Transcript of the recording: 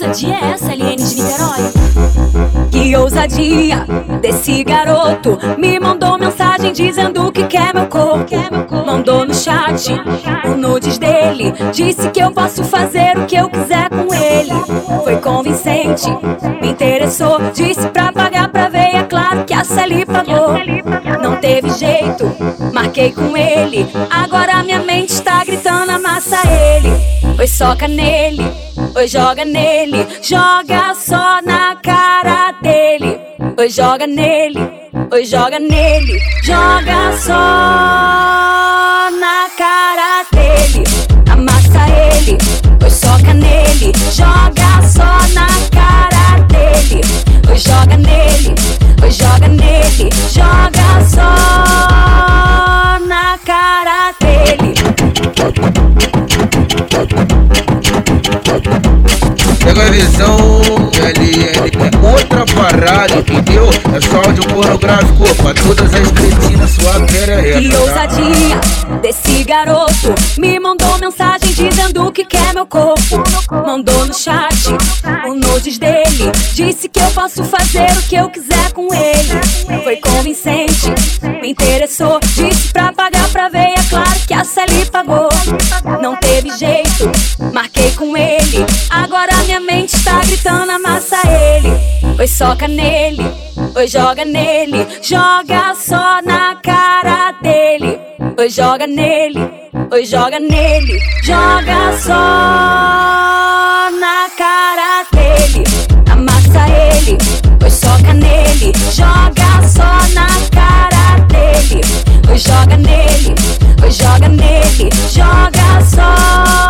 melodia é essa, LN de Niterói? Que ousadia desse garoto. Me mandou mensagem dizendo que quer meu corpo. Mandou no chat o nudes dele. Disse que eu posso fazer o que eu quiser com ele. Foi convincente, me interessou. Disse pra pagar pra ver, é claro que a Sally pagou. Não teve jeito, marquei com ele. Agora minha mente está gritando, amassa ele. Oi, soca nele, oi, joga nele Joga só na cara dele. Oi, joga nele, oi, joga nele Joga Pega a visão, LL é outra parada, entendeu? É só áudio pornográfico pra todas as cretinas, sua perereca. Que ousadia desse garoto. Me mandou mensagem dizendo que quer meu corpo. Mandou no chat o nudes dele. Disse que eu posso fazer o que eu quiser com ele. Foi convincente, me interessou. Disse pra pagar pra ver, é claro que a Sally pagou. Não teve jeito, marquei com ele gritando, amassa ele Oi, soca nele, oi, joga nele Joga só na cara dele. Oi, joga nele, oi, joga nele Joga só na cara dele. Amassa ele, oi, soca nele Joga só na cara dele. Oi, joga nele, oi, joga nele Joga só